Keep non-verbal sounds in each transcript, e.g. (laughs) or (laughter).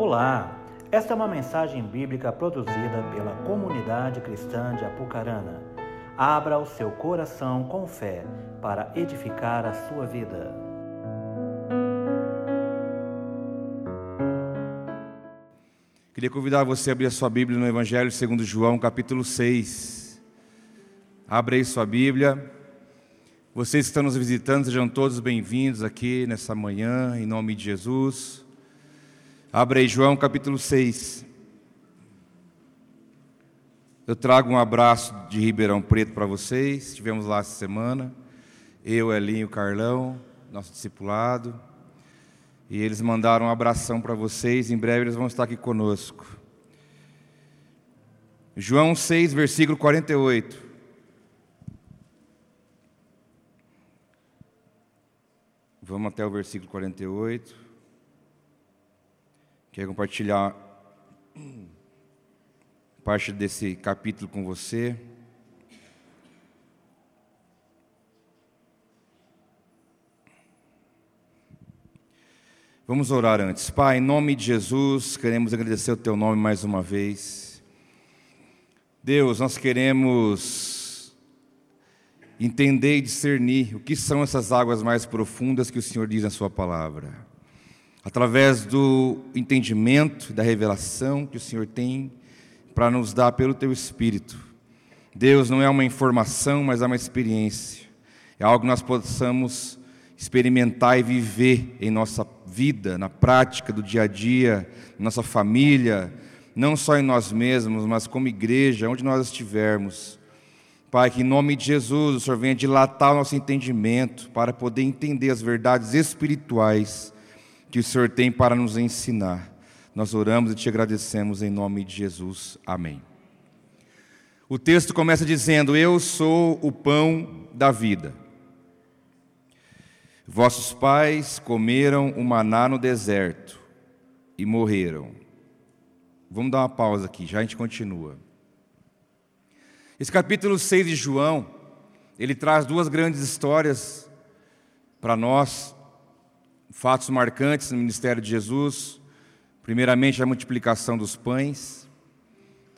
Olá, esta é uma mensagem bíblica produzida pela comunidade cristã de Apucarana. Abra o seu coração com fé para edificar a sua vida. Queria convidar você a abrir a sua Bíblia no Evangelho segundo João, capítulo 6. Abra aí sua Bíblia. Vocês que estão nos visitando, sejam todos bem-vindos aqui nessa manhã, em nome de Jesus. Abra aí João capítulo 6. Eu trago um abraço de Ribeirão Preto para vocês. Estivemos lá essa semana. Eu, Elinho, Carlão, nosso discipulado. E eles mandaram um abração para vocês. Em breve eles vão estar aqui conosco. João 6, versículo 48. Vamos até o versículo 48. Quero compartilhar parte desse capítulo com você. Vamos orar antes. Pai, em nome de Jesus, queremos agradecer o Teu nome mais uma vez. Deus, nós queremos entender e discernir o que são essas águas mais profundas que o Senhor diz na Sua palavra. Através do entendimento, da revelação que o Senhor tem para nos dar pelo Teu Espírito. Deus não é uma informação, mas é uma experiência. É algo que nós possamos experimentar e viver em nossa vida, na prática do dia a dia, nossa família, não só em nós mesmos, mas como igreja, onde nós estivermos. Pai, que em nome de Jesus o Senhor venha dilatar o nosso entendimento para poder entender as verdades espirituais que o Senhor tem para nos ensinar. Nós oramos e te agradecemos em nome de Jesus. Amém. O texto começa dizendo: Eu sou o pão da vida. Vossos pais comeram o maná no deserto e morreram. Vamos dar uma pausa aqui, já a gente continua. Esse capítulo 6 de João, ele traz duas grandes histórias para nós, fatos marcantes no ministério de Jesus. Primeiramente, a multiplicação dos pães,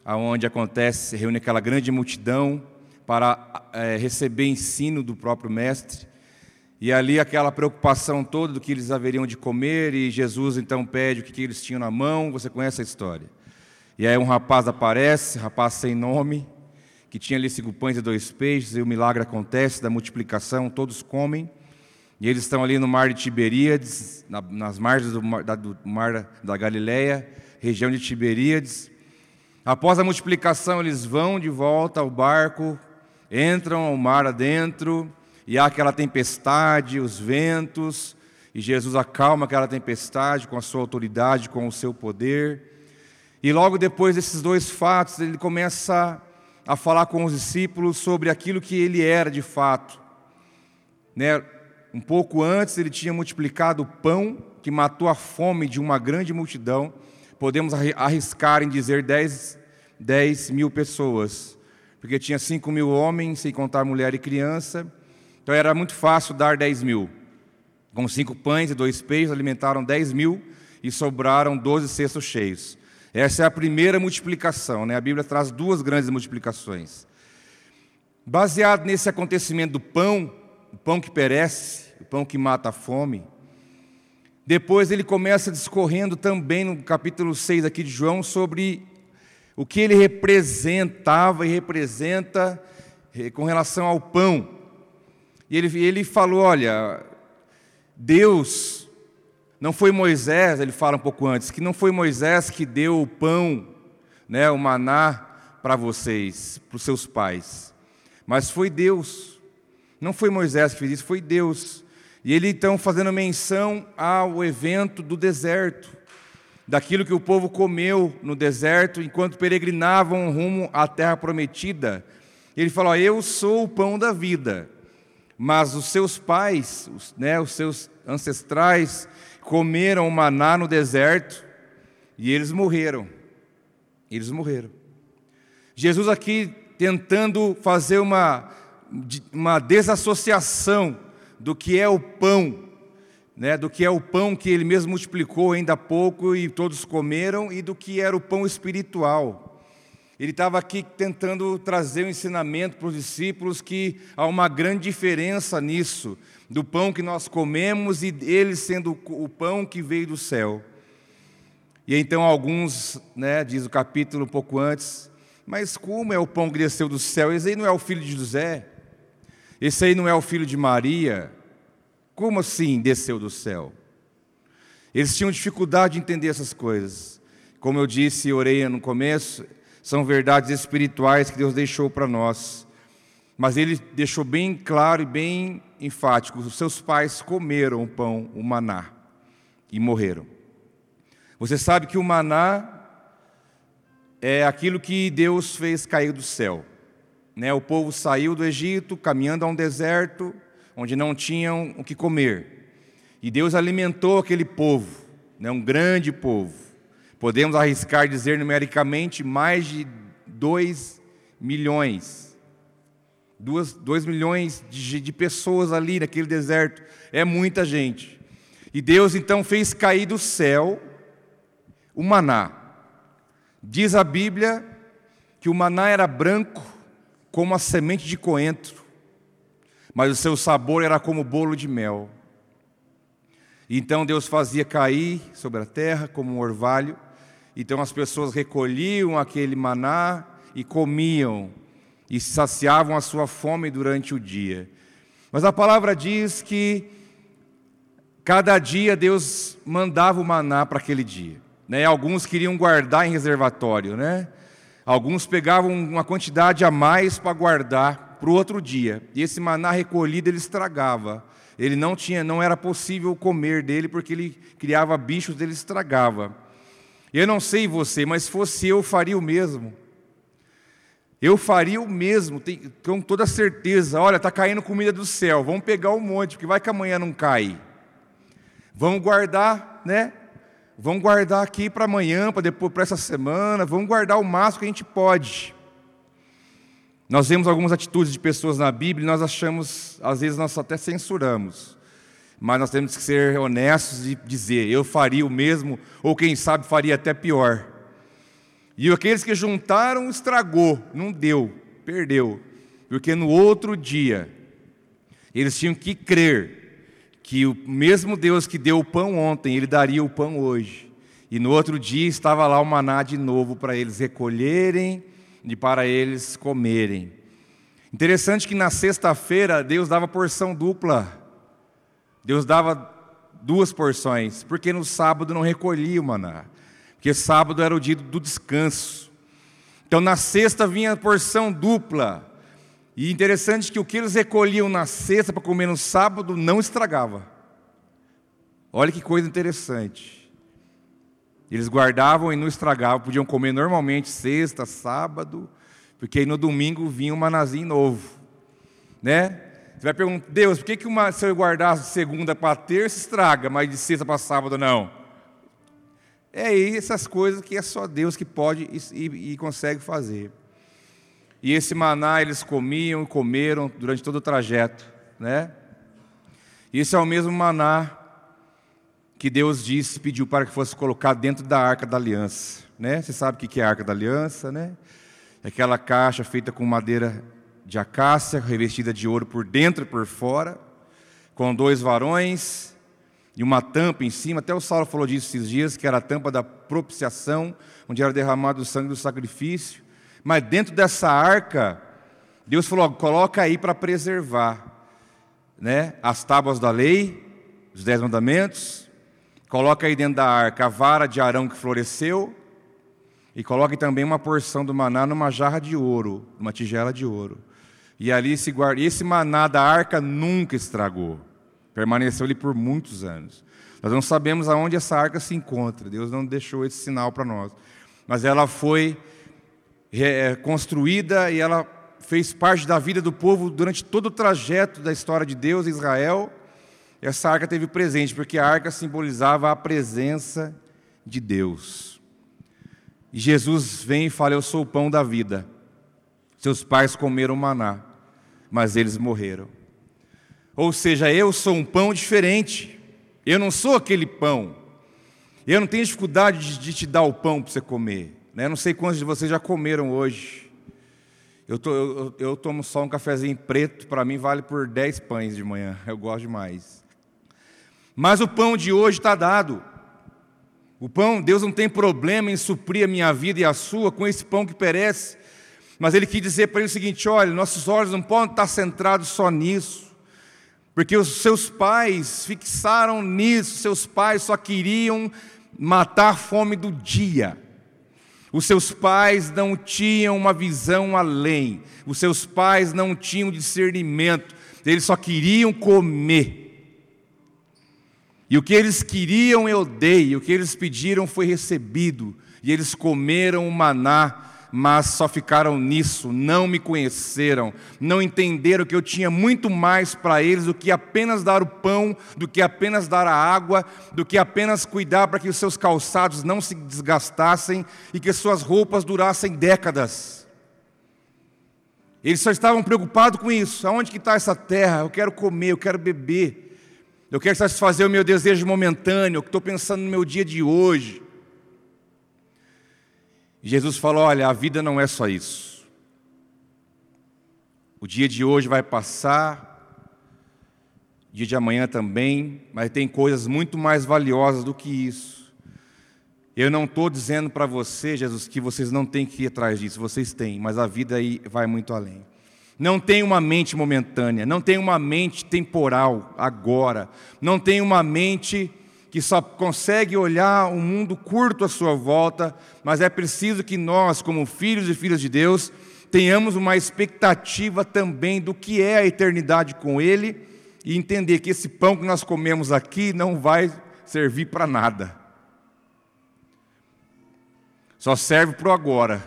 aonde acontece, reúne aquela grande multidão para é, receber ensino do próprio mestre. E ali aquela preocupação toda do que eles haveriam de comer, e Jesus então pede o que, que eles tinham na mão, você conhece a história. E aí um rapaz aparece, rapaz sem nome, que tinha ali cinco pães e dois peixes, e o milagre acontece da multiplicação, todos comem, e eles estão ali no mar de Tiberíades, na, nas margens do mar, da, do mar da Galileia, região de Tiberíades. Após a multiplicação, eles vão de volta ao barco, entram ao mar adentro, e há aquela tempestade, os ventos, e Jesus acalma aquela tempestade com a sua autoridade, com o seu poder. E logo depois desses dois fatos, ele começa a falar com os discípulos sobre aquilo que ele era de fato. Né? Um pouco antes, ele tinha multiplicado o pão que matou a fome de uma grande multidão. Podemos arriscar em dizer 10, 10 mil pessoas, porque tinha 5 mil homens, sem contar mulher e criança. Então era muito fácil dar 10 mil. Com cinco pães e dois peixes, alimentaram 10 mil e sobraram 12 cestos cheios. Essa é a primeira multiplicação, né? a Bíblia traz duas grandes multiplicações. Baseado nesse acontecimento do pão, o pão que perece, o pão que mata a fome, depois ele começa discorrendo também no capítulo 6 aqui de João sobre o que ele representava e representa eh, com relação ao pão. E ele, ele falou: olha, Deus não foi Moisés, ele fala um pouco antes, que não foi Moisés que deu o pão, né, o maná para vocês, para os seus pais, mas foi Deus. Não foi Moisés que fez isso, foi Deus. E ele então fazendo menção ao evento do deserto, daquilo que o povo comeu no deserto enquanto peregrinavam rumo à terra prometida. Ele falou: Eu sou o pão da vida. Mas os seus pais, os, né, os seus ancestrais, comeram maná no deserto e eles morreram. Eles morreram. Jesus aqui tentando fazer uma, uma desassociação do que é o pão né, do que é o pão que ele mesmo multiplicou ainda há pouco e todos comeram, e do que era o pão espiritual. Ele estava aqui tentando trazer um ensinamento para os discípulos que há uma grande diferença nisso, do pão que nós comemos e ele sendo o pão que veio do céu. E então alguns, né, diz o capítulo um pouco antes, mas como é o pão que desceu do céu? Esse aí não é o filho de José? Esse aí não é o filho de Maria? Como assim desceu do céu? Eles tinham dificuldade de entender essas coisas. Como eu disse e orei no começo, são verdades espirituais que Deus deixou para nós. Mas ele deixou bem claro e bem enfático: os seus pais comeram o pão, o maná, e morreram. Você sabe que o maná é aquilo que Deus fez cair do céu. Né? O povo saiu do Egito, caminhando a um deserto, onde não tinham o que comer. E Deus alimentou aquele povo, né? um grande povo. Podemos arriscar dizer numericamente mais de 2 milhões. 2 milhões de, de pessoas ali naquele deserto. É muita gente. E Deus então fez cair do céu o maná. Diz a Bíblia que o maná era branco como a semente de coentro, mas o seu sabor era como bolo de mel. Então Deus fazia cair sobre a terra como um orvalho, então as pessoas recolhiam aquele maná e comiam, e saciavam a sua fome durante o dia. Mas a palavra diz que cada dia Deus mandava o maná para aquele dia. Né? Alguns queriam guardar em reservatório, né? Alguns pegavam uma quantidade a mais para guardar para o outro dia. E esse maná recolhido ele estragava. Ele não tinha, não era possível comer dele porque ele criava bichos, ele estragava. Eu não sei você, mas se fosse eu, faria o mesmo. Eu faria o mesmo, com toda certeza. Olha, está caindo comida do céu, vamos pegar um monte, porque vai que amanhã não cai. Vamos guardar, né? Vamos guardar aqui para amanhã, para depois, para essa semana, vamos guardar o máximo que a gente pode. Nós vemos algumas atitudes de pessoas na Bíblia e nós achamos, às vezes nós até censuramos. Mas nós temos que ser honestos e dizer, eu faria o mesmo, ou quem sabe faria até pior. E aqueles que juntaram, estragou, não deu, perdeu. Porque no outro dia, eles tinham que crer que o mesmo Deus que deu o pão ontem, ele daria o pão hoje. E no outro dia estava lá o maná de novo para eles recolherem e para eles comerem. Interessante que na sexta-feira Deus dava porção dupla. Deus dava duas porções, porque no sábado não recolhia o maná. Porque sábado era o dia do descanso. Então na sexta vinha a porção dupla. E interessante que o que eles recolhiam na sexta para comer no sábado não estragava. Olha que coisa interessante. Eles guardavam e não estragavam, podiam comer normalmente sexta, sábado, porque aí no domingo vinha um manazinho novo. Né? Você vai perguntar, Deus, por que, que uma, se eu guardar segunda para terça estraga, mas de sexta para sábado não? É aí essas coisas que é só Deus que pode e, e consegue fazer. E esse maná eles comiam e comeram durante todo o trajeto, né? Esse é o mesmo maná que Deus disse, pediu para que fosse colocado dentro da arca da aliança, né? Você sabe o que é a arca da aliança, né? É aquela caixa feita com madeira de acácia, revestida de ouro por dentro e por fora, com dois varões e uma tampa em cima. Até o Saulo falou disso esses dias, que era a tampa da propiciação, onde era derramado o sangue do sacrifício. Mas dentro dessa arca, Deus falou: coloca aí para preservar né, as tábuas da lei, os dez mandamentos, coloca aí dentro da arca a vara de Arão que floresceu, e coloque também uma porção do maná numa jarra de ouro, numa tigela de ouro. E ali se guarda. E esse maná da arca nunca estragou. Permaneceu ali por muitos anos. Nós não sabemos aonde essa arca se encontra. Deus não deixou esse sinal para nós. Mas ela foi é, construída e ela fez parte da vida do povo durante todo o trajeto da história de Deus em Israel. Essa arca teve presente, porque a arca simbolizava a presença de Deus. E Jesus vem e fala: Eu sou o pão da vida. Seus pais comeram maná, mas eles morreram. Ou seja, eu sou um pão diferente. Eu não sou aquele pão. Eu não tenho dificuldade de te dar o pão para você comer. Né? Não sei quantos de vocês já comeram hoje. Eu, eu, eu tomo só um cafezinho preto, para mim vale por 10 pães de manhã. Eu gosto demais. Mas o pão de hoje está dado. O pão, Deus não tem problema em suprir a minha vida e a sua com esse pão que perece. Mas Ele quis dizer para ele o seguinte: olha, nossos olhos não podem estar centrados só nisso. Porque os seus pais fixaram nisso, seus pais só queriam matar a fome do dia. Os seus pais não tinham uma visão além, os seus pais não tinham discernimento, eles só queriam comer. E o que eles queriam eu dei, o que eles pediram foi recebido, e eles comeram o maná mas só ficaram nisso, não me conheceram, não entenderam que eu tinha muito mais para eles do que apenas dar o pão, do que apenas dar a água, do que apenas cuidar para que os seus calçados não se desgastassem e que suas roupas durassem décadas. Eles só estavam preocupados com isso. Aonde que está essa terra? Eu quero comer, eu quero beber. Eu quero satisfazer o meu desejo momentâneo, que estou pensando no meu dia de hoje. Jesus falou: Olha, a vida não é só isso. O dia de hoje vai passar, o dia de amanhã também, mas tem coisas muito mais valiosas do que isso. Eu não estou dizendo para você, Jesus, que vocês não têm que ir atrás disso, vocês têm, mas a vida aí vai muito além. Não tem uma mente momentânea, não tem uma mente temporal agora, não tem uma mente que só consegue olhar um mundo curto à sua volta, mas é preciso que nós, como filhos e filhas de Deus, tenhamos uma expectativa também do que é a eternidade com Ele e entender que esse pão que nós comemos aqui não vai servir para nada. Só serve para o agora.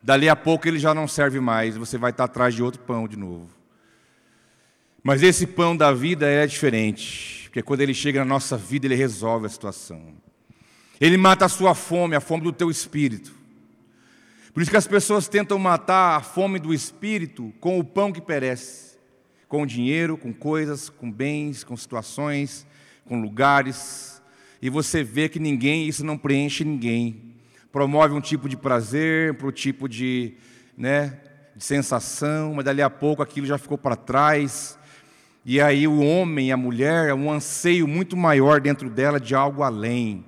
Dali a pouco ele já não serve mais, você vai estar atrás de outro pão de novo. Mas esse pão da vida é diferente. Porque quando ele chega na nossa vida, ele resolve a situação. Ele mata a sua fome, a fome do teu espírito. Por isso que as pessoas tentam matar a fome do espírito com o pão que perece, com dinheiro, com coisas, com bens, com situações, com lugares. E você vê que ninguém, isso não preenche ninguém. Promove um tipo de prazer, para o tipo de, né, de sensação, mas dali a pouco aquilo já ficou para trás e aí o homem, a mulher, é um anseio muito maior dentro dela de algo além.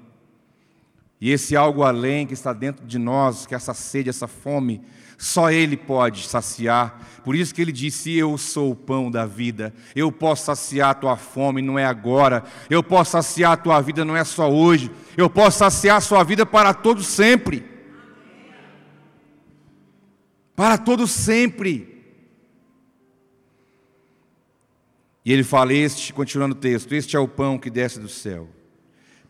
E esse algo além que está dentro de nós, que é essa sede, essa fome, só Ele pode saciar. Por isso que Ele disse: Eu sou o pão da vida. Eu posso saciar a tua fome, não é agora. Eu posso saciar a tua vida, não é só hoje. Eu posso saciar a sua vida para todo sempre. Para todo sempre. E ele fala: Este, continuando o texto, este é o pão que desce do céu,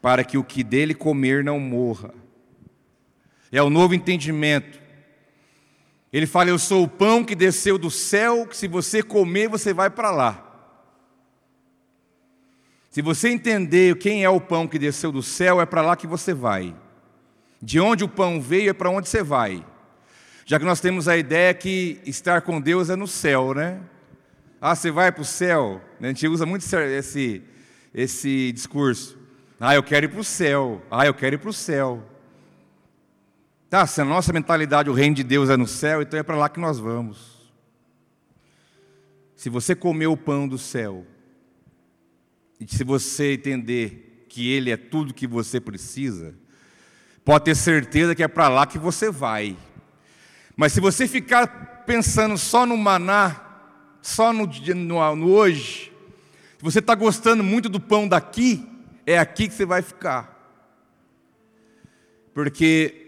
para que o que dele comer não morra. É o novo entendimento. Ele fala: Eu sou o pão que desceu do céu, que se você comer, você vai para lá. Se você entender quem é o pão que desceu do céu, é para lá que você vai. De onde o pão veio é para onde você vai. Já que nós temos a ideia que estar com Deus é no céu, né? Ah, você vai para o céu. A gente usa muito esse, esse discurso. Ah, eu quero ir para o céu. Ah, eu quero ir para o céu. Tá, se a nossa mentalidade, o reino de Deus é no céu, então é para lá que nós vamos. Se você comer o pão do céu, e se você entender que Ele é tudo que você precisa, pode ter certeza que é para lá que você vai. Mas se você ficar pensando só no maná, só no, no, no hoje, se você está gostando muito do pão daqui, é aqui que você vai ficar. Porque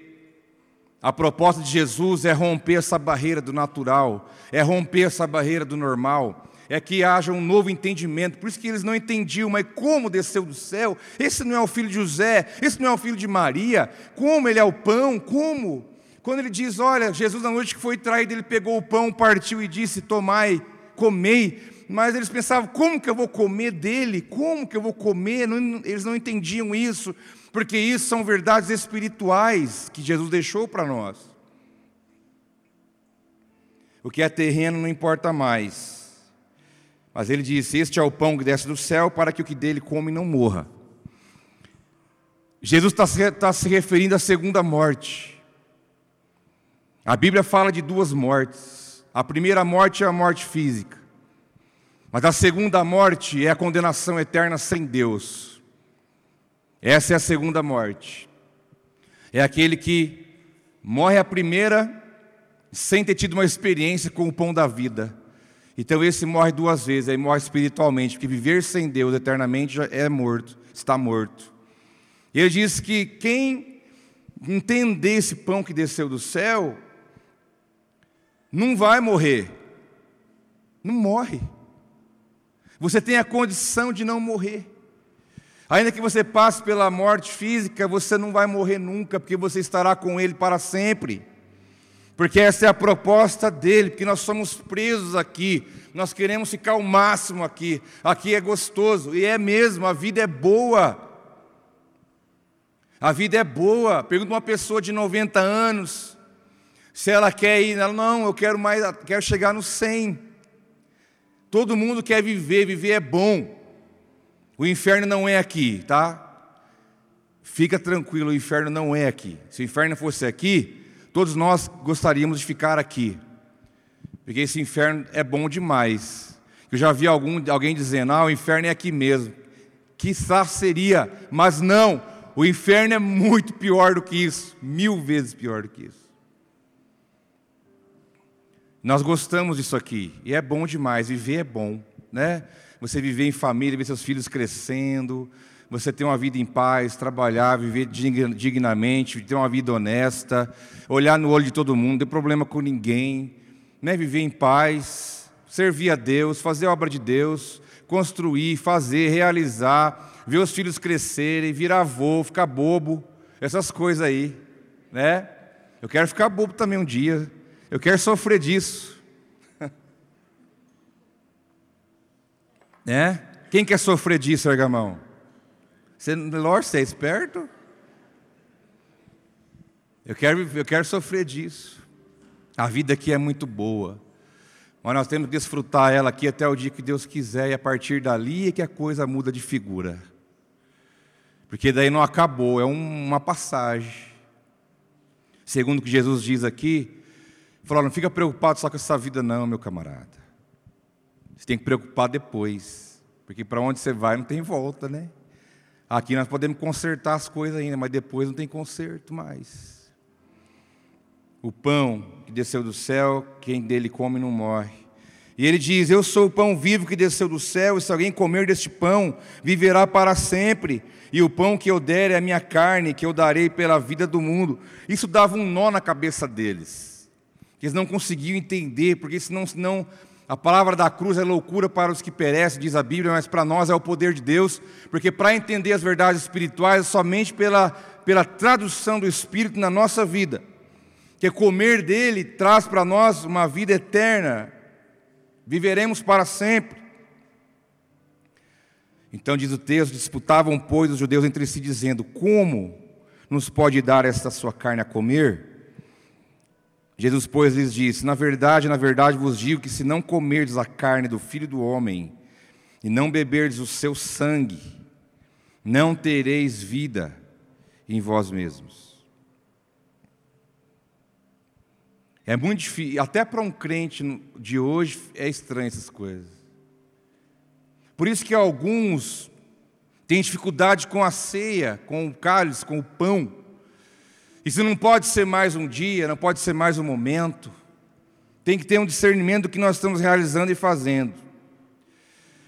a proposta de Jesus é romper essa barreira do natural, é romper essa barreira do normal, é que haja um novo entendimento. Por isso que eles não entendiam, mas como desceu do céu? Esse não é o filho de José, esse não é o filho de Maria, como ele é o pão, como? Quando ele diz, olha, Jesus na noite que foi traído, ele pegou o pão, partiu e disse: Tomai, comei, mas eles pensavam: como que eu vou comer dele? Como que eu vou comer? Não, eles não entendiam isso, porque isso são verdades espirituais que Jesus deixou para nós. O que é terreno não importa mais, Mas ele disse: Este é o pão que desce do céu para que o que dele come não morra. Jesus está tá se referindo à segunda morte. A Bíblia fala de duas mortes. A primeira morte é a morte física. Mas a segunda morte é a condenação eterna sem Deus. Essa é a segunda morte. É aquele que morre a primeira sem ter tido uma experiência com o pão da vida. Então esse morre duas vezes, aí morre espiritualmente, porque viver sem Deus eternamente já é morto, está morto. E ele diz que quem entender esse pão que desceu do céu, não vai morrer. Não morre. Você tem a condição de não morrer. Ainda que você passe pela morte física, você não vai morrer nunca, porque você estará com Ele para sempre. Porque essa é a proposta dele, porque nós somos presos aqui, nós queremos ficar o máximo aqui. Aqui é gostoso, e é mesmo, a vida é boa. A vida é boa. Pergunta uma pessoa de 90 anos se ela quer ir, ela não, eu quero mais, quero chegar no 100. Todo mundo quer viver, viver é bom. O inferno não é aqui, tá? Fica tranquilo, o inferno não é aqui. Se o inferno fosse aqui, Todos nós gostaríamos de ficar aqui, porque esse inferno é bom demais. Eu já vi algum, alguém dizendo: ah, o inferno é aqui mesmo. Quizás seria, mas não, o inferno é muito pior do que isso, mil vezes pior do que isso. Nós gostamos disso aqui, e é bom demais, viver é bom, né? Você viver em família, ver seus filhos crescendo, você ter uma vida em paz, trabalhar, viver dignamente, ter uma vida honesta, olhar no olho de todo mundo, não ter problema com ninguém, né? viver em paz, servir a Deus, fazer a obra de Deus, construir, fazer, realizar, ver os filhos crescerem, virar avô, ficar bobo, essas coisas aí, né? Eu quero ficar bobo também um dia, eu quero sofrer disso. né? (laughs) Quem quer sofrer disso, Argamão? Você, Lord, você é esperto? Eu quero, eu quero sofrer disso. A vida aqui é muito boa. Mas nós temos que desfrutar ela aqui até o dia que Deus quiser, e a partir dali é que a coisa muda de figura. Porque daí não acabou, é uma passagem. Segundo o que Jesus diz aqui, falou: não fica preocupado só com essa vida, não, meu camarada. Você tem que preocupar depois. Porque para onde você vai não tem volta, né? Aqui nós podemos consertar as coisas ainda, mas depois não tem conserto mais. O pão que desceu do céu, quem dele come não morre. E ele diz: Eu sou o pão vivo que desceu do céu, e se alguém comer deste pão, viverá para sempre. E o pão que eu der é a minha carne, que eu darei pela vida do mundo. Isso dava um nó na cabeça deles. Eles não conseguiam entender, porque senão, senão a palavra da cruz é loucura para os que perecem, diz a Bíblia, mas para nós é o poder de Deus, porque para entender as verdades espirituais, é somente pela, pela tradução do Espírito na nossa vida, que comer dele traz para nós uma vida eterna, viveremos para sempre. Então, diz o texto: disputavam, pois, os judeus entre si, dizendo: Como nos pode dar esta sua carne a comer? Jesus, pois, lhes disse: Na verdade, na verdade vos digo que se não comerdes a carne do filho do homem e não beberdes o seu sangue, não tereis vida em vós mesmos. É muito difícil, até para um crente de hoje é estranho essas coisas. Por isso que alguns têm dificuldade com a ceia, com o cálice, com o pão. Isso não pode ser mais um dia, não pode ser mais um momento. Tem que ter um discernimento do que nós estamos realizando e fazendo.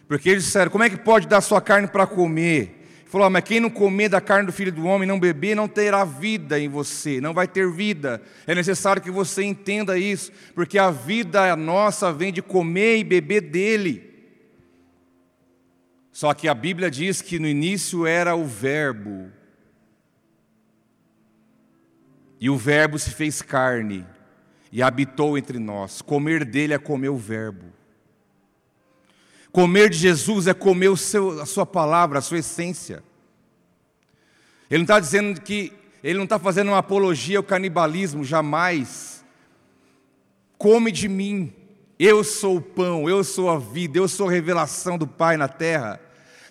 Porque eles disseram: como é que pode dar sua carne para comer? Ele falou: mas quem não comer da carne do filho do homem, não beber, não terá vida em você, não vai ter vida. É necessário que você entenda isso, porque a vida nossa vem de comer e beber dele. Só que a Bíblia diz que no início era o Verbo, e o Verbo se fez carne e habitou entre nós. Comer dele é comer o Verbo. Comer de Jesus é comer seu, a sua palavra, a sua essência. Ele não está dizendo que, ele não está fazendo uma apologia ao canibalismo, jamais. Come de mim, Eu sou o pão, eu sou a vida, eu sou a revelação do Pai na terra.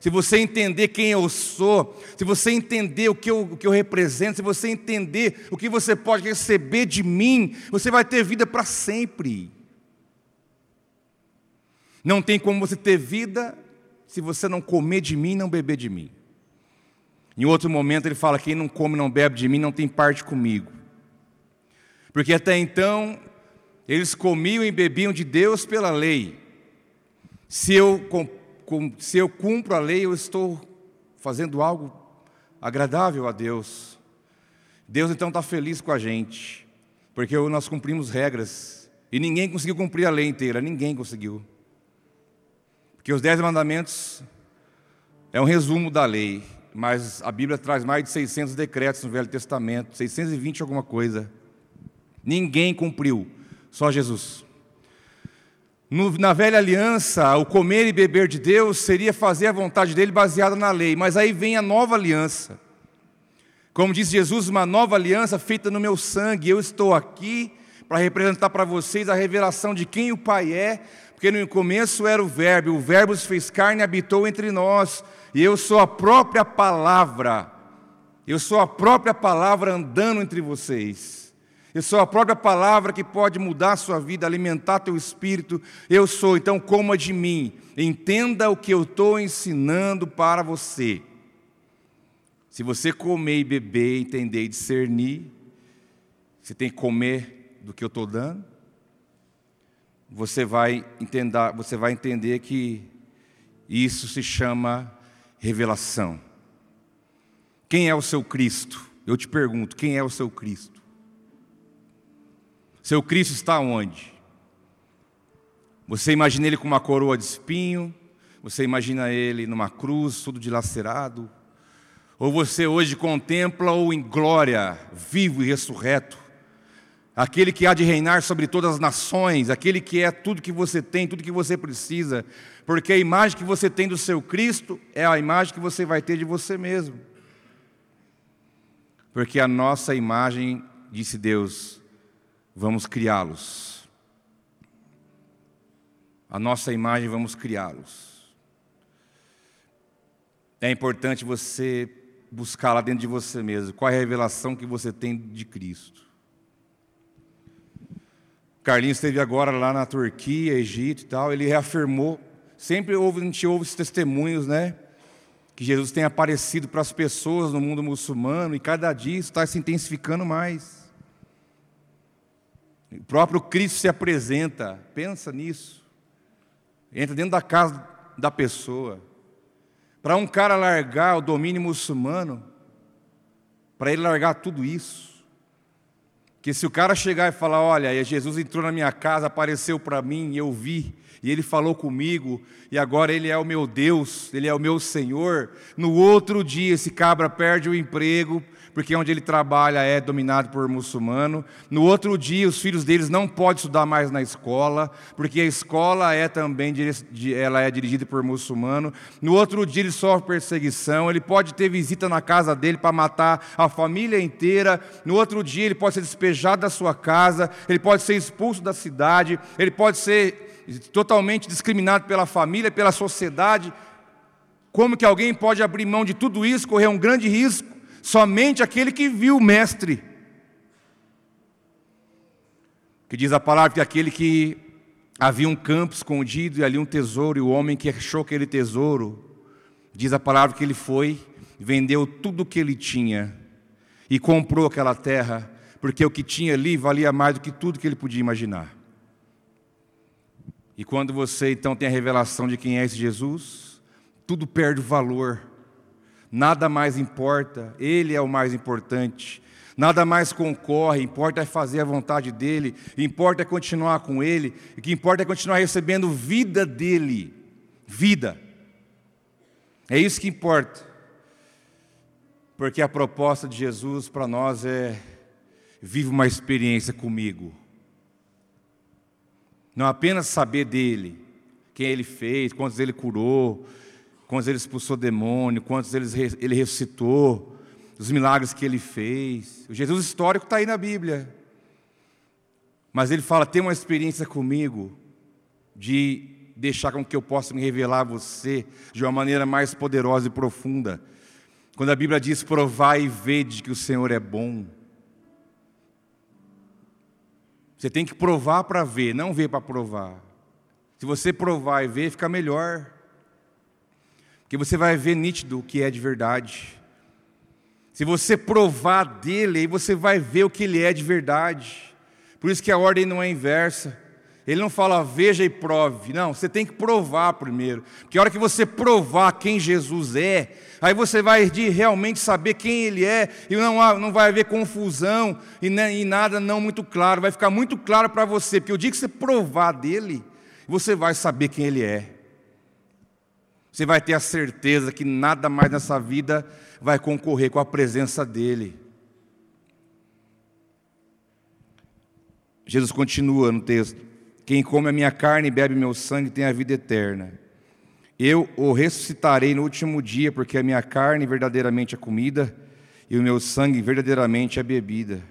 Se você entender quem eu sou, se você entender o que eu, o que eu represento, se você entender o que você pode receber de mim, você vai ter vida para sempre. Não tem como você ter vida se você não comer de mim, não beber de mim. Em outro momento ele fala: quem não come, não bebe de mim, não tem parte comigo. Porque até então eles comiam e bebiam de Deus pela lei. Se eu, se eu cumpro a lei, eu estou fazendo algo agradável a Deus. Deus então está feliz com a gente, porque nós cumprimos regras. E ninguém conseguiu cumprir a lei inteira, ninguém conseguiu. Porque os dez mandamentos é um resumo da lei, mas a Bíblia traz mais de 600 decretos no Velho Testamento, 620 alguma coisa. Ninguém cumpriu, só Jesus. No, na velha aliança, o comer e beber de Deus seria fazer a vontade dele baseada na lei, mas aí vem a nova aliança. Como diz Jesus, uma nova aliança feita no meu sangue. Eu estou aqui para representar para vocês a revelação de quem o Pai é, porque no começo era o Verbo, o Verbo se fez carne e habitou entre nós, e eu sou a própria palavra, eu sou a própria palavra andando entre vocês. Eu sou a própria palavra que pode mudar a sua vida, alimentar teu espírito. Eu sou, então coma de mim. Entenda o que eu estou ensinando para você. Se você comer e beber, entender e discernir, você tem que comer do que eu estou dando você vai entender, você vai entender que isso se chama revelação. Quem é o seu Cristo? Eu te pergunto, quem é o seu Cristo? Seu Cristo está onde? Você imagina ele com uma coroa de espinho? Você imagina ele numa cruz, tudo dilacerado? Ou você hoje contempla-o em glória, vivo e ressurreto? aquele que há de reinar sobre todas as nações, aquele que é tudo que você tem, tudo que você precisa, porque a imagem que você tem do seu Cristo é a imagem que você vai ter de você mesmo. Porque a nossa imagem, disse Deus, vamos criá-los. A nossa imagem, vamos criá-los. É importante você buscar lá dentro de você mesmo qual é a revelação que você tem de Cristo. Carlinhos esteve agora lá na Turquia, Egito e tal, ele reafirmou, sempre ouve, a gente ouve esses testemunhos, né? Que Jesus tem aparecido para as pessoas no mundo muçulmano e cada dia isso está se intensificando mais. O próprio Cristo se apresenta, pensa nisso. Entra dentro da casa da pessoa. Para um cara largar o domínio muçulmano, para ele largar tudo isso, que se o cara chegar e falar, olha, Jesus entrou na minha casa, apareceu para mim, eu vi, e ele falou comigo, e agora ele é o meu Deus, ele é o meu Senhor, no outro dia esse cabra perde o emprego, porque onde ele trabalha é dominado por muçulmano. No outro dia, os filhos deles não podem estudar mais na escola, porque a escola é também ela é dirigida por muçulmano. No outro dia, ele sofre perseguição. Ele pode ter visita na casa dele para matar a família inteira. No outro dia, ele pode ser despejado da sua casa. Ele pode ser expulso da cidade. Ele pode ser totalmente discriminado pela família, pela sociedade. Como que alguém pode abrir mão de tudo isso, correr um grande risco? somente aquele que viu o Mestre. Que diz a palavra que aquele que havia um campo escondido e ali um tesouro, e o homem que achou aquele tesouro, diz a palavra que ele foi, vendeu tudo o que ele tinha e comprou aquela terra, porque o que tinha ali valia mais do que tudo que ele podia imaginar. E quando você então tem a revelação de quem é esse Jesus, tudo perde valor nada mais importa, Ele é o mais importante. Nada mais concorre, importa é fazer a vontade dEle, importa é continuar com Ele, o que importa é continuar recebendo vida dEle. Vida. É isso que importa. Porque a proposta de Jesus para nós é: vive uma experiência comigo. Não apenas saber dele, quem ele fez, quantos ele curou, quantos ele expulsou demônio, quantos ele, ele ressuscitou, os milagres que ele fez. O Jesus histórico está aí na Bíblia. Mas ele fala: tem uma experiência comigo, de deixar com que eu possa me revelar a você de uma maneira mais poderosa e profunda. Quando a Bíblia diz: provai e vede que o Senhor é bom. Você tem que provar para ver, não ver para provar. Se você provar e ver, fica melhor. Porque você vai ver nítido o que é de verdade. Se você provar dele, aí você vai ver o que ele é de verdade. Por isso que a ordem não é inversa. Ele não fala veja e prove. Não, você tem que provar primeiro. Porque a hora que você provar quem Jesus é, aí você vai de realmente saber quem ele é, e não, não vai haver confusão e, e nada não muito claro. Vai ficar muito claro para você, porque o dia que você provar dele, você vai saber quem ele é. Você vai ter a certeza que nada mais nessa vida vai concorrer com a presença dele. Jesus continua no texto. Quem come a minha carne e bebe meu sangue tem a vida eterna. Eu o ressuscitarei no último dia, porque a minha carne verdadeiramente é comida e o meu sangue verdadeiramente é bebida.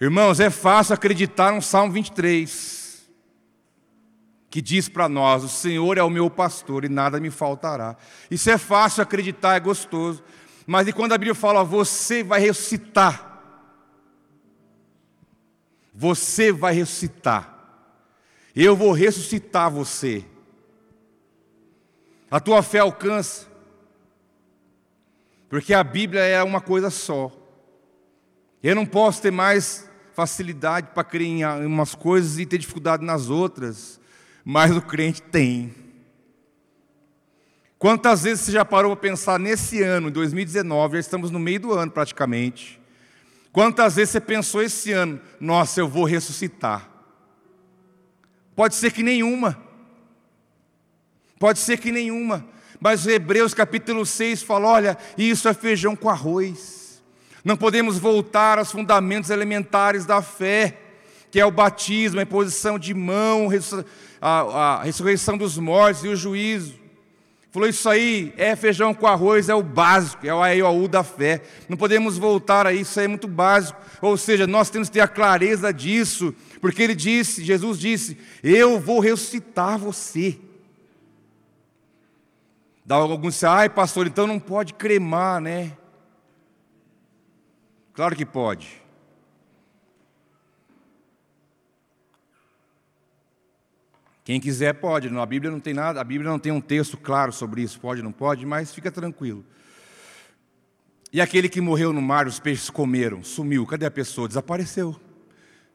Irmãos, é fácil acreditar no Salmo 23, que diz para nós: O Senhor é o meu pastor e nada me faltará. Isso é fácil acreditar, é gostoso. Mas e quando a Bíblia fala, você vai ressuscitar? Você vai ressuscitar. Eu vou ressuscitar você. A tua fé alcança. Porque a Bíblia é uma coisa só. Eu não posso ter mais facilidade para crer em umas coisas e ter dificuldade nas outras, mas o crente tem. Quantas vezes você já parou para pensar nesse ano, 2019, já estamos no meio do ano praticamente, Quantas vezes você pensou esse ano, nossa, eu vou ressuscitar? Pode ser que nenhuma. Pode ser que nenhuma. Mas Hebreus capítulo 6 fala: olha, isso é feijão com arroz. Não podemos voltar aos fundamentos elementares da fé, que é o batismo, a imposição de mão, a, ressurreição dos mortos e o juízo. Falou, isso aí é feijão com arroz, é o básico, é o AEOU da fé. Não podemos voltar a isso, isso aí é muito básico. Ou seja, nós temos que ter a clareza disso, porque ele disse, Jesus disse, eu vou ressuscitar você. Dá alguns dizem, ai pastor, então não pode cremar, né? Claro que pode. Quem quiser pode, a Bíblia não tem nada, a Bíblia não tem um texto claro sobre isso, pode, não pode, mas fica tranquilo. E aquele que morreu no mar, os peixes comeram, sumiu, cadê a pessoa? Desapareceu.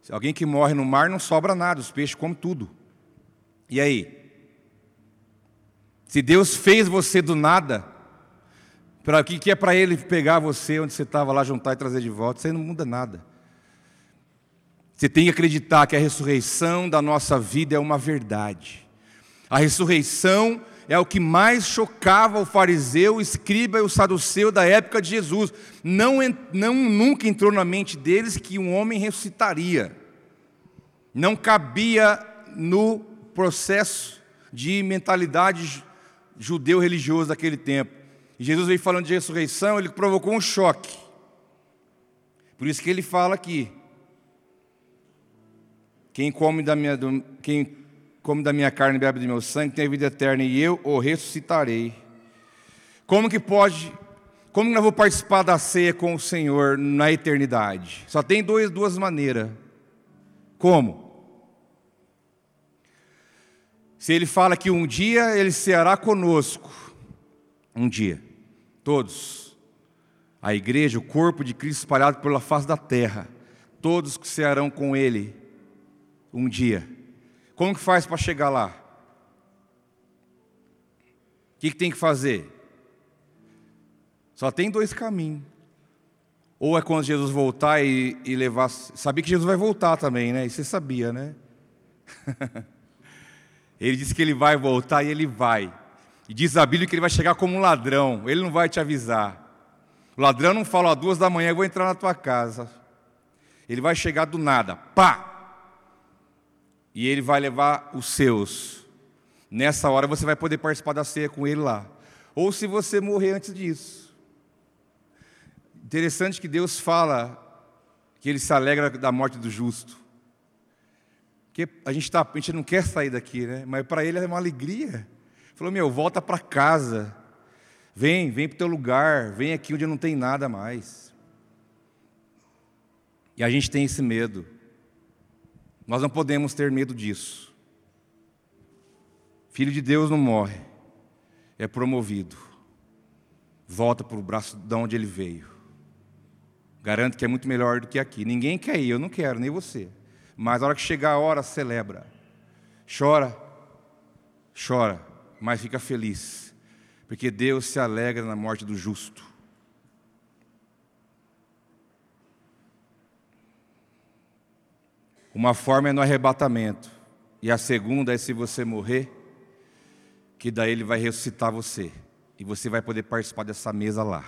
Se alguém que morre no mar não sobra nada, os peixes comem tudo. E aí? Se Deus fez você do nada, para o que é para Ele pegar você onde você estava lá, juntar e trazer de volta, isso aí não muda nada. Você tem que acreditar que a ressurreição da nossa vida é uma verdade. A ressurreição é o que mais chocava o fariseu, o escriba e o saduceu da época de Jesus. Não, não nunca entrou na mente deles que um homem ressuscitaria. Não cabia no processo de mentalidade judeu religioso daquele tempo. E Jesus veio falando de ressurreição, ele provocou um choque. Por isso que ele fala aqui: quem come da minha, do, quem come da minha carne e bebe do meu sangue tem a vida eterna e eu o ressuscitarei. Como que pode, como que eu vou participar da ceia com o Senhor na eternidade? Só tem dois, duas maneiras. Como? Se ele fala que um dia ele ceará conosco, um dia, todos, a igreja, o corpo de Cristo espalhado pela face da terra, todos que cearão com ele, um dia. Como que faz para chegar lá? O que, que tem que fazer? Só tem dois caminhos. Ou é quando Jesus voltar e, e levar. Sabia que Jesus vai voltar também, né? E você sabia, né? (laughs) ele disse que ele vai voltar e ele vai. E diz a Bíblia que ele vai chegar como um ladrão. Ele não vai te avisar. O ladrão não fala, às duas da manhã eu vou entrar na tua casa. Ele vai chegar do nada. Pá! E ele vai levar os seus. Nessa hora você vai poder participar da ceia com ele lá. Ou se você morrer antes disso. Interessante que Deus fala que ele se alegra da morte do justo. Porque a gente, tá, a gente não quer sair daqui, né? Mas para ele é uma alegria. Falou: Meu, volta para casa. Vem, vem para o teu lugar. Vem aqui onde não tem nada mais. E a gente tem esse medo. Nós não podemos ter medo disso. Filho de Deus não morre, é promovido. Volta para o braço de onde ele veio. Garanto que é muito melhor do que aqui. Ninguém quer ir, eu não quero, nem você. Mas a hora que chegar a hora, celebra. Chora, chora, mas fica feliz. Porque Deus se alegra na morte do justo. Uma forma é no arrebatamento, e a segunda é se você morrer, que daí ele vai ressuscitar você, e você vai poder participar dessa mesa lá.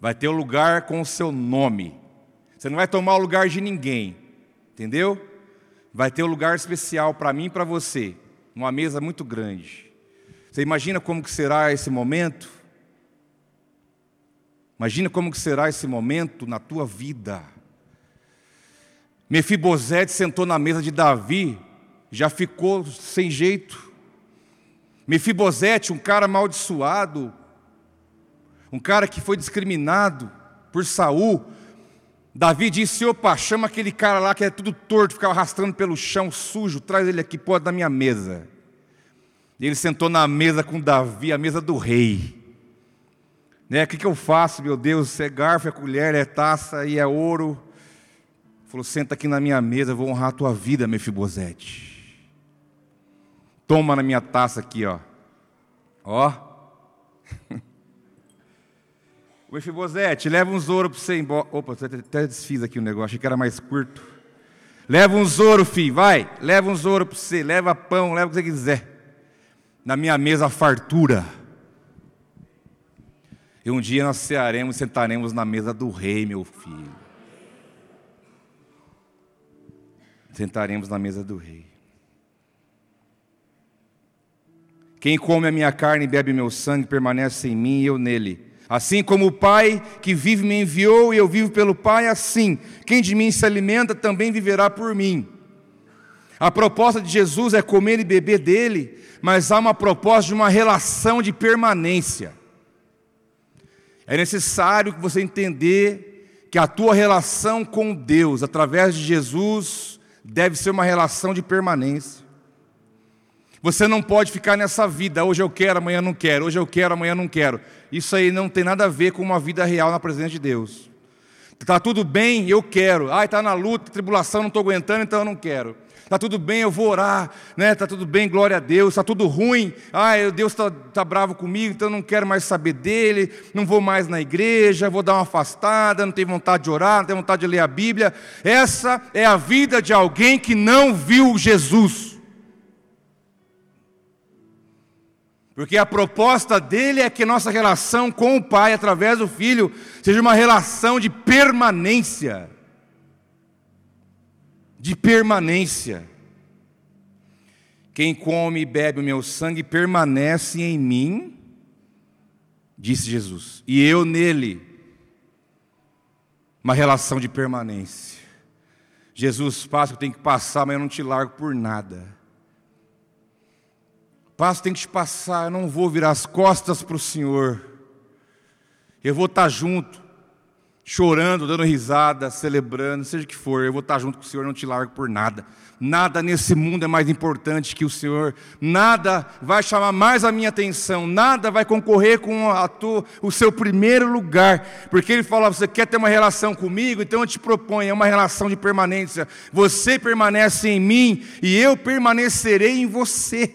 Vai ter o um lugar com o seu nome. Você não vai tomar o lugar de ninguém. Entendeu? Vai ter um lugar especial para mim e para você. Uma mesa muito grande. Você imagina como que será esse momento? Imagina como será esse momento na tua vida. Mefibosete sentou na mesa de Davi, já ficou sem jeito. Mefibosete, um cara amaldiçoado, um cara que foi discriminado por Saul. Davi disse: opa, chama aquele cara lá que é tudo torto, ficava arrastando pelo chão sujo, traz ele aqui, pode da minha mesa. E ele sentou na mesa com Davi, a mesa do rei. Né, o que, que eu faço, meu Deus? É garfo, é colher, é taça e é ouro. Falou: senta aqui na minha mesa, vou honrar a tua vida, Mefibosete. Toma na minha taça aqui, ó. Ó. (laughs) Mefibosete, leva uns ouro para você ir embora. Opa, até desfiz aqui o negócio, achei que era mais curto. Leva uns ouro, filho, vai. Leva uns ouro para você, leva pão, leva o que você quiser. Na minha mesa, fartura. E um dia nós cearemos e sentaremos na mesa do rei, meu filho. Sentaremos na mesa do rei. Quem come a minha carne e bebe meu sangue permanece em mim e eu nele. Assim como o Pai que vive me enviou e eu vivo pelo Pai, assim, quem de mim se alimenta também viverá por mim. A proposta de Jesus é comer e beber dele, mas há uma proposta de uma relação de permanência. É necessário que você entender que a tua relação com Deus, através de Jesus, deve ser uma relação de permanência. Você não pode ficar nessa vida, hoje eu quero, amanhã não quero, hoje eu quero, amanhã não quero. Isso aí não tem nada a ver com uma vida real na presença de Deus. Está tudo bem, eu quero. Ai, está na luta, tribulação, não estou aguentando, então eu não quero. Está tudo bem, eu vou orar, né? Está tudo bem, glória a Deus. Está tudo ruim, ai, Deus está tá bravo comigo, então não quero mais saber dele. Não vou mais na igreja, vou dar uma afastada, não tenho vontade de orar, não tenho vontade de ler a Bíblia. Essa é a vida de alguém que não viu Jesus. Porque a proposta dele é que nossa relação com o Pai, através do Filho, seja uma relação de permanência. De permanência. Quem come e bebe o meu sangue permanece em mim, disse Jesus, e eu nele. Uma relação de permanência. Jesus passa, eu tenho que passar, mas eu não te largo por nada. Passo tem que te passar, eu não vou virar as costas para o Senhor. Eu vou estar junto, chorando, dando risada, celebrando, seja o que for, eu vou estar junto com o Senhor, não te largo por nada. Nada nesse mundo é mais importante que o Senhor, nada vai chamar mais a minha atenção, nada vai concorrer com a tua, o seu primeiro lugar, porque Ele fala: você quer ter uma relação comigo, então eu te proponho, é uma relação de permanência. Você permanece em mim e eu permanecerei em você.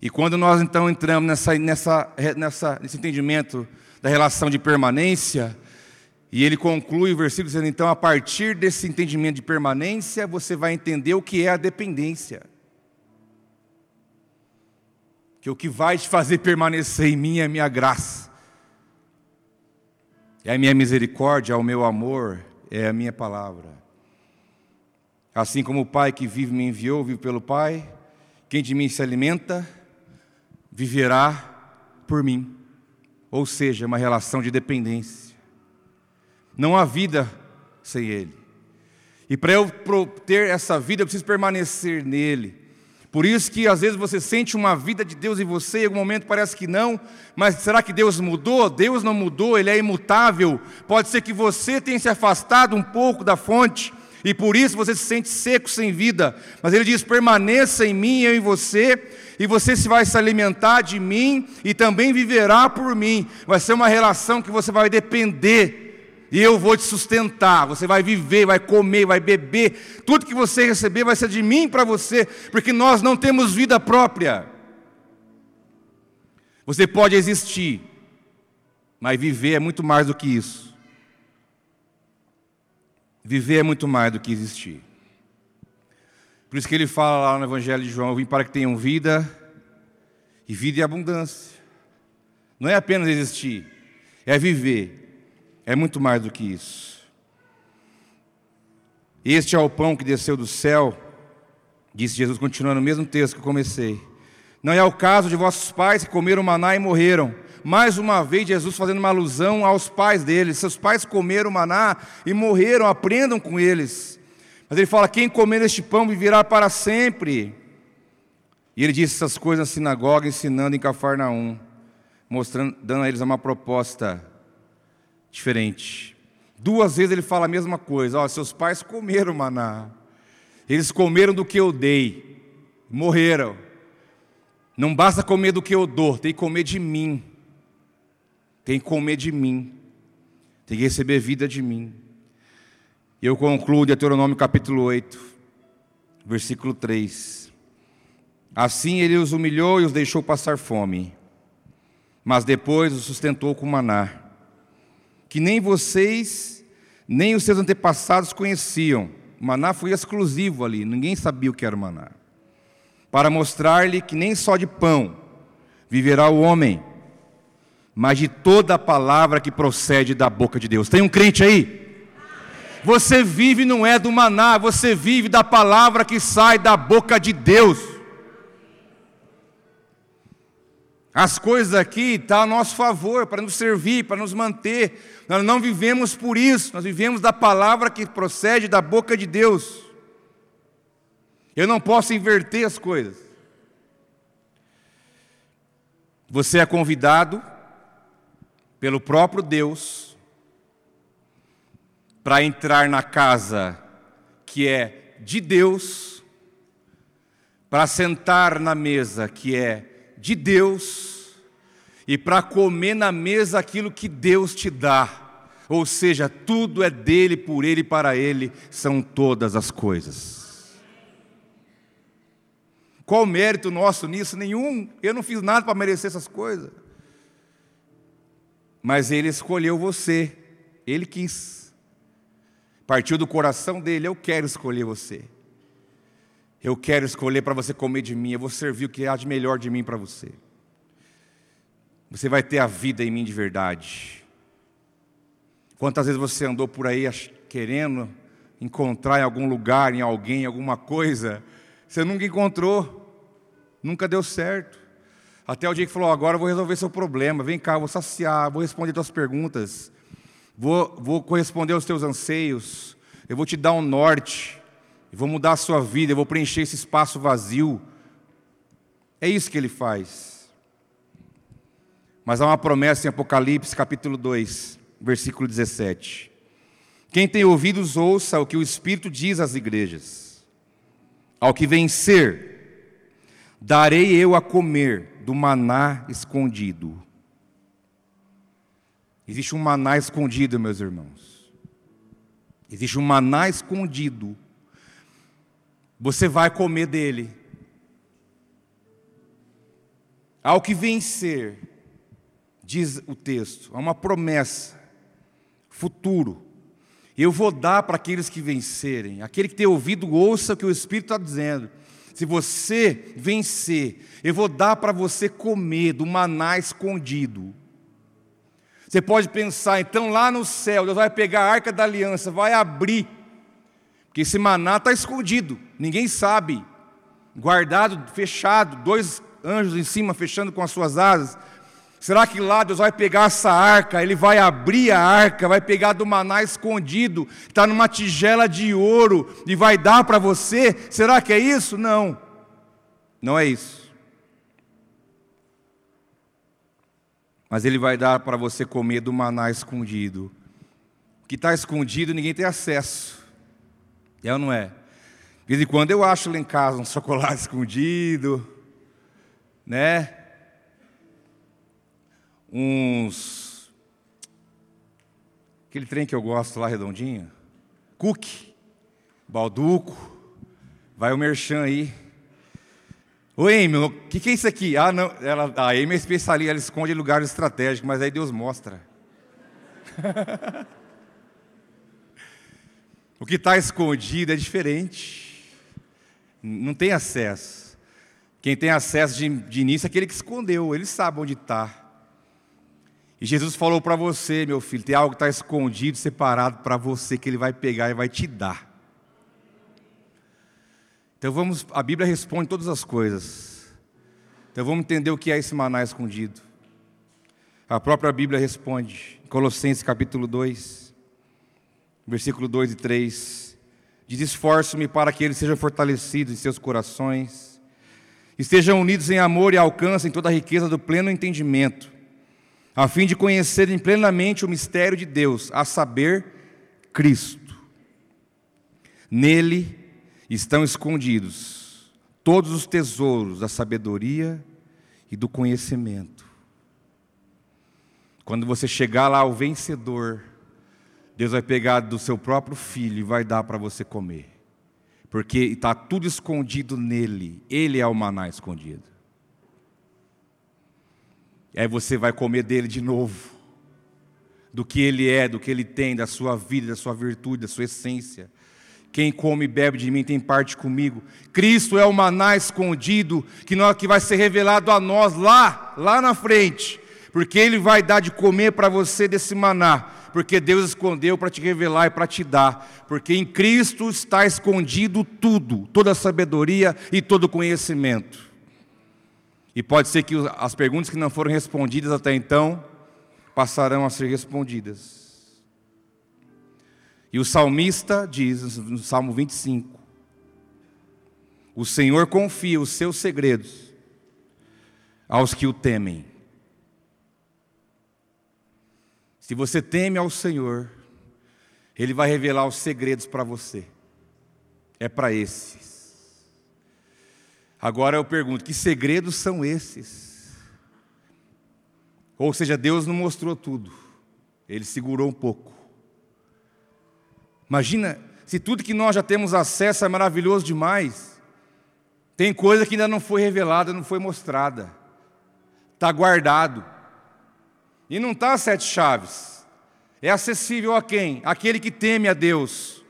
E quando nós então entramos nessa, nessa, nessa, nesse entendimento da relação de permanência, e ele conclui o versículo dizendo: então, a partir desse entendimento de permanência, você vai entender o que é a dependência. Que o que vai te fazer permanecer em mim é a minha graça, é a minha misericórdia, é o meu amor, é a minha palavra. Assim como o Pai que vive me enviou, vive pelo Pai, quem de mim se alimenta, viverá por mim. Ou seja, uma relação de dependência. Não há vida sem Ele. E para eu ter essa vida, eu preciso permanecer nele. Por isso que às vezes você sente uma vida de Deus em você, em algum momento parece que não, mas será que Deus mudou? Deus não mudou, Ele é imutável. Pode ser que você tenha se afastado um pouco da fonte, e por isso você se sente seco, sem vida. Mas Ele diz: permaneça em mim, eu em você, e você se vai se alimentar de mim e também viverá por mim. Vai ser uma relação que você vai depender e eu vou te sustentar. Você vai viver, vai comer, vai beber. Tudo que você receber vai ser de mim para você, porque nós não temos vida própria. Você pode existir, mas viver é muito mais do que isso. Viver é muito mais do que existir. Por isso que ele fala lá no Evangelho de João: Eu vim para que tenham vida e vida e abundância. Não é apenas existir, é viver é muito mais do que isso. Este é o pão que desceu do céu, disse Jesus, continuando o mesmo texto que eu comecei. Não é o caso de vossos pais que comeram maná e morreram. Mais uma vez, Jesus fazendo uma alusão aos pais deles. Seus pais comeram maná e morreram, aprendam com eles. Mas ele fala: quem comer este pão viverá para sempre. E ele disse essas coisas na sinagoga, ensinando em Cafarnaum, mostrando, dando a eles uma proposta diferente. Duas vezes ele fala a mesma coisa: ó, seus pais comeram maná, eles comeram do que eu dei, morreram. Não basta comer do que eu dou, tem que comer de mim. Tem que comer de mim. Tem que receber vida de mim. E eu concluo Deuteronômio capítulo 8, versículo 3. Assim ele os humilhou e os deixou passar fome, mas depois os sustentou com maná que nem vocês, nem os seus antepassados conheciam. Maná foi exclusivo ali, ninguém sabia o que era maná. Para mostrar-lhe que nem só de pão viverá o homem, mas de toda palavra que procede da boca de Deus. Tem um crente aí? Você vive não é do maná, você vive da palavra que sai da boca de Deus. As coisas aqui estão tá a nosso favor, para nos servir, para nos manter. Nós não vivemos por isso, nós vivemos da palavra que procede da boca de Deus. Eu não posso inverter as coisas. Você é convidado pelo próprio Deus para entrar na casa que é de Deus, para sentar na mesa que é de Deus e para comer na mesa aquilo que Deus te dá. Ou seja, tudo é dele, por ele e para ele são todas as coisas. Qual mérito nosso nisso? Nenhum. Eu não fiz nada para merecer essas coisas. Mas ele escolheu você. Ele quis. Partiu do coração dele. Eu quero escolher você. Eu quero escolher para você comer de mim, eu vou servir o que há de melhor de mim para você. Você vai ter a vida em mim de verdade. Quantas vezes você andou por aí querendo encontrar em algum lugar, em alguém, alguma coisa, você nunca encontrou, nunca deu certo. Até o dia que falou: agora eu vou resolver seu problema, vem cá, vou saciar, vou responder tuas perguntas, vou, vou corresponder aos teus anseios, eu vou te dar um norte eu vou mudar a sua vida, eu vou preencher esse espaço vazio. É isso que ele faz. Mas há uma promessa em Apocalipse, capítulo 2, versículo 17. Quem tem ouvidos, ouça o que o Espírito diz às igrejas. Ao que vencer, darei eu a comer do maná escondido. Existe um maná escondido, meus irmãos. Existe um maná escondido você vai comer dele. Ao que vencer, diz o texto, há uma promessa, futuro. Eu vou dar para aqueles que vencerem. Aquele que tem ouvido, ouça o que o Espírito está dizendo. Se você vencer, eu vou dar para você comer do maná escondido. Você pode pensar, então lá no céu, Deus vai pegar a arca da aliança, vai abrir que esse maná está escondido, ninguém sabe, guardado, fechado, dois anjos em cima fechando com as suas asas. Será que lá Deus vai pegar essa arca, Ele vai abrir a arca, vai pegar do maná escondido, está numa tigela de ouro, e vai dar para você? Será que é isso? Não, não é isso. Mas Ele vai dar para você comer do maná escondido. O que está escondido ninguém tem acesso. É ou não é? De vez em quando eu acho lá em casa um (laughs) chocolate escondido, né? Uns. Aquele trem que eu gosto lá redondinho. Cookie, balduco. Vai o merchan aí. Oi, Amy, o que, que é isso aqui? Ah, não, ela, a Amy é especialista, ela esconde em lugares estratégicos, mas aí Deus mostra. (laughs) o que está escondido é diferente. Não tem acesso. Quem tem acesso de, de início é aquele que escondeu, ele sabe onde está. E Jesus falou para você, meu filho, tem algo que está escondido, separado para você, que ele vai pegar e vai te dar. Então vamos, a Bíblia responde todas as coisas. Então vamos entender o que é esse maná escondido. A própria Bíblia responde, Colossenses capítulo 2, versículo 2 e 3. Diz: Esforço-me para que eles sejam fortalecidos em seus corações, estejam unidos em amor e alcancem toda a riqueza do pleno entendimento, a fim de conhecerem plenamente o mistério de Deus, a saber, Cristo. Nele estão escondidos todos os tesouros da sabedoria e do conhecimento. Quando você chegar lá, o vencedor, Deus vai pegar do seu próprio filho e vai dar para você comer, porque está tudo escondido nele, ele é o maná escondido. E aí você vai comer dele de novo, do que ele é, do que ele tem, da sua vida, da sua virtude, da sua essência. Quem come e bebe de mim tem parte comigo. Cristo é o maná escondido que, nós, que vai ser revelado a nós lá, lá na frente. Porque Ele vai dar de comer para você desse maná. Porque Deus escondeu para te revelar e para te dar. Porque em Cristo está escondido tudo, toda a sabedoria e todo o conhecimento. E pode ser que as perguntas que não foram respondidas até então passarão a ser respondidas. E o salmista diz no Salmo 25: O Senhor confia os seus segredos aos que o temem. Se você teme ao Senhor, Ele vai revelar os segredos para você. É para esses. Agora eu pergunto: que segredos são esses? Ou seja, Deus não mostrou tudo, Ele segurou um pouco. Imagina se tudo que nós já temos acesso é maravilhoso demais. Tem coisa que ainda não foi revelada, não foi mostrada. Está guardado. E não está sete chaves. É acessível a quem? Aquele que teme a Deus.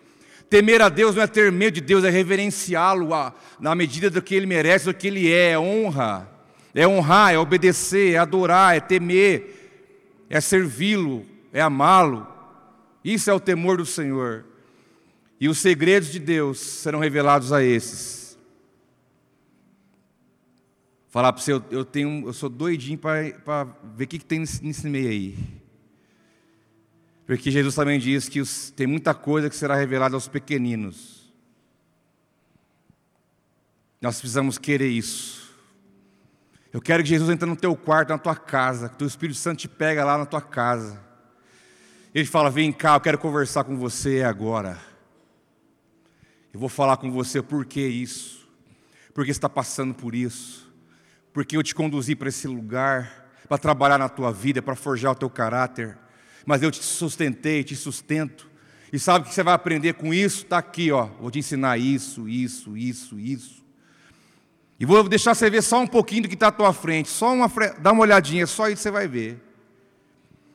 Temer a Deus não é ter medo de Deus, é reverenciá-lo na medida do que ele merece, do que ele é, é honra. É honrar, é obedecer, é adorar, é temer, é servi-lo, é amá-lo. Isso é o temor do Senhor. E os segredos de Deus serão revelados a esses. Falar para você, eu, tenho, eu sou doidinho para ver o que, que tem nesse, nesse, meio aí. Porque Jesus também diz que os, tem muita coisa que será revelada aos pequeninos. Nós precisamos querer isso. Eu quero que Jesus entre no teu quarto, na tua casa, que o Espírito Santo te pega lá na tua casa. Ele fala: Vem cá, eu quero conversar com você agora. Eu vou falar com você por que isso, por que está passando por isso, porque eu te conduzi para esse lugar, para trabalhar na tua vida, para forjar o teu caráter, mas eu te sustentei, te sustento. E sabe o que você vai aprender com isso? Está aqui, ó. Vou te ensinar isso, isso, isso, isso. E vou deixar você ver só um pouquinho do que está à tua frente. Só uma, dá uma olhadinha, só isso você vai ver.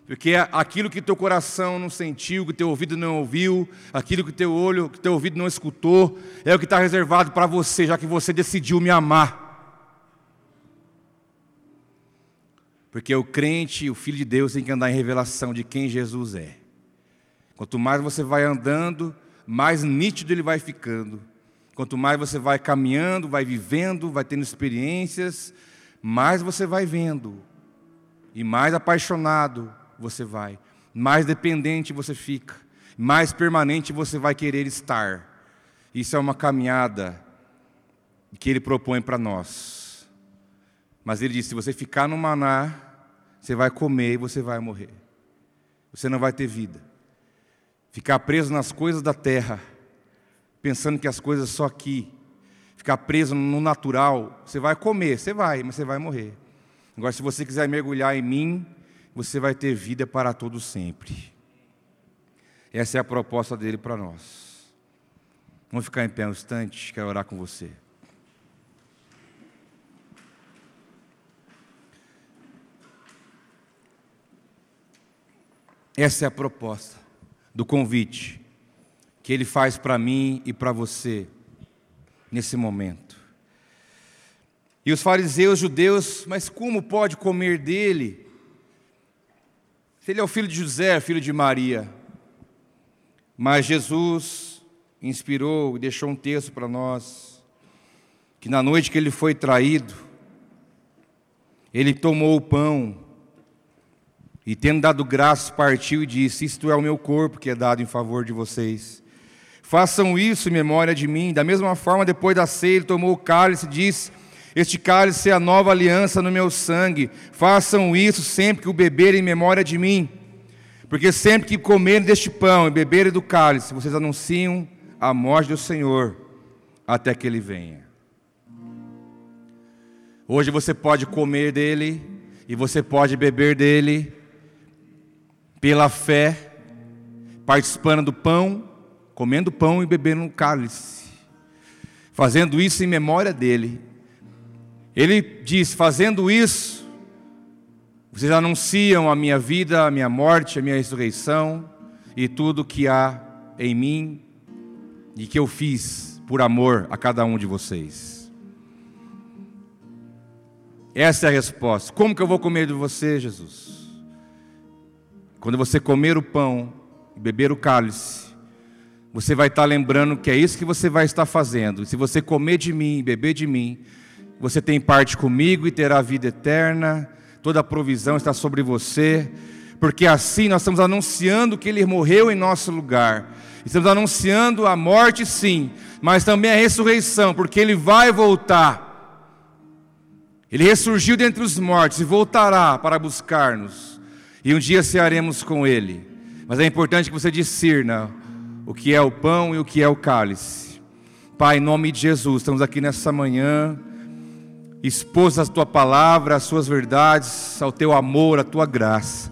Porque aquilo que teu coração não sentiu, que teu ouvido não ouviu, aquilo que teu olho, que teu ouvido não escutou, é o que está reservado para você, já que você decidiu me amar. Porque o crente, o filho de Deus, tem que andar em revelação de quem Jesus é. Quanto mais você vai andando, mais nítido ele vai ficando. Quanto mais você vai caminhando, vai vivendo, vai tendo experiências, mais você vai vendo E mais apaixonado você vai, mais dependente você fica, mais permanente você vai querer estar. Isso é uma caminhada que ele propõe para nós. Mas ele diz: se você ficar no maná, você vai comer e você vai morrer. Você não vai ter vida. Ficar preso nas coisas da terra, pensando que as coisas só aqui, ficar preso no natural, você vai comer, você vai, mas você vai morrer. Agora, se você quiser mergulhar em mim, você vai ter vida para todo sempre. Essa é a proposta dele para nós. Vamos ficar em pé um instante, quero orar com você. Essa é a proposta do convite que ele faz para mim e para você nesse momento. E os fariseus judeus, mas como pode comer dele? Se ele é o filho de José, filho de Maria. Mas Jesus inspirou e deixou um texto para nós, que na noite que ele foi traído, ele tomou o pão e, tendo dado graças, partiu e disse: Isto é o meu corpo que é dado em favor de vocês. Façam isso em memória de mim. Da mesma forma, depois da ceia, ele tomou o cálice e disse: Este cálice é a nova aliança no meu sangue. Façam isso sempre que o beberem em memória de mim. Porque sempre que comerem deste pão e beberem do cálice, vocês anunciam a morte do Senhor até que ele venha. Hoje você pode comer dele e você pode beber dele pela fé, participando do pão, comendo pão e bebendo um cálice, fazendo isso em memória dele. Ele diz: fazendo isso, vocês anunciam a minha vida, a minha morte, a minha ressurreição e tudo que há em mim e que eu fiz por amor a cada um de vocês. Essa é a resposta. Como que eu vou comer de você, Jesus? Quando você comer o pão e beber o cálice, você vai estar lembrando que é isso que você vai estar fazendo. Se você comer de mim e beber de mim, você tem parte comigo e terá vida eterna. Toda a provisão está sobre você, porque assim nós estamos anunciando que ele morreu em nosso lugar. Estamos anunciando a morte, sim, mas também a ressurreição, porque ele vai voltar. Ele ressurgiu dentre os mortos e voltará para buscar-nos. E um dia cearemos com ele. Mas é importante que você discirna o que é o pão e o que é o cálice. Pai, em nome de Jesus, estamos aqui nessa manhã, expôs a tua palavra, as suas verdades, ao teu amor, à tua graça.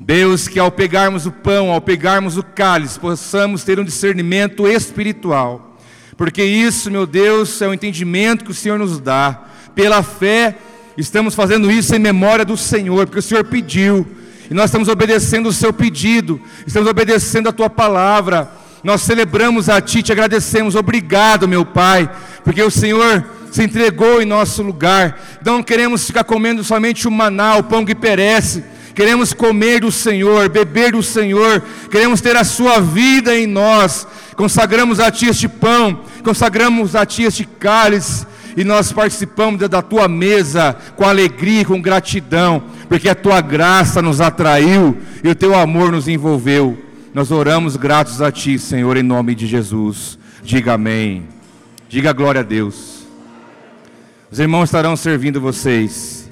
Deus, que ao pegarmos o pão, ao pegarmos o cálice, possamos ter um discernimento espiritual, porque isso, meu Deus, é o entendimento que o Senhor nos dá. Pela fé, estamos fazendo isso em memória do Senhor, porque o Senhor pediu e nós estamos obedecendo o seu pedido, estamos obedecendo a tua palavra. Nós celebramos a ti, te agradecemos. Obrigado, meu Pai, porque o Senhor se entregou em nosso lugar. Não queremos ficar comendo somente o maná, o pão que perece. Queremos comer do Senhor, beber do Senhor, queremos ter a Sua vida em nós. Consagramos a Ti este pão, consagramos a Ti este cálice, e nós participamos da tua mesa com alegria, com gratidão, porque a tua graça nos atraiu e o teu amor nos envolveu. Nós oramos gratos a ti, Senhor, em nome de Jesus. Diga amém. Diga glória a Deus. Os irmãos estarão servindo vocês.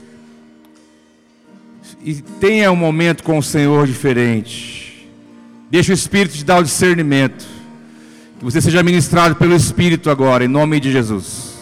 E tenha um momento com o Senhor diferente. Deixa o Espírito te dar o discernimento. Que você seja ministrado pelo Espírito agora, em nome de Jesus.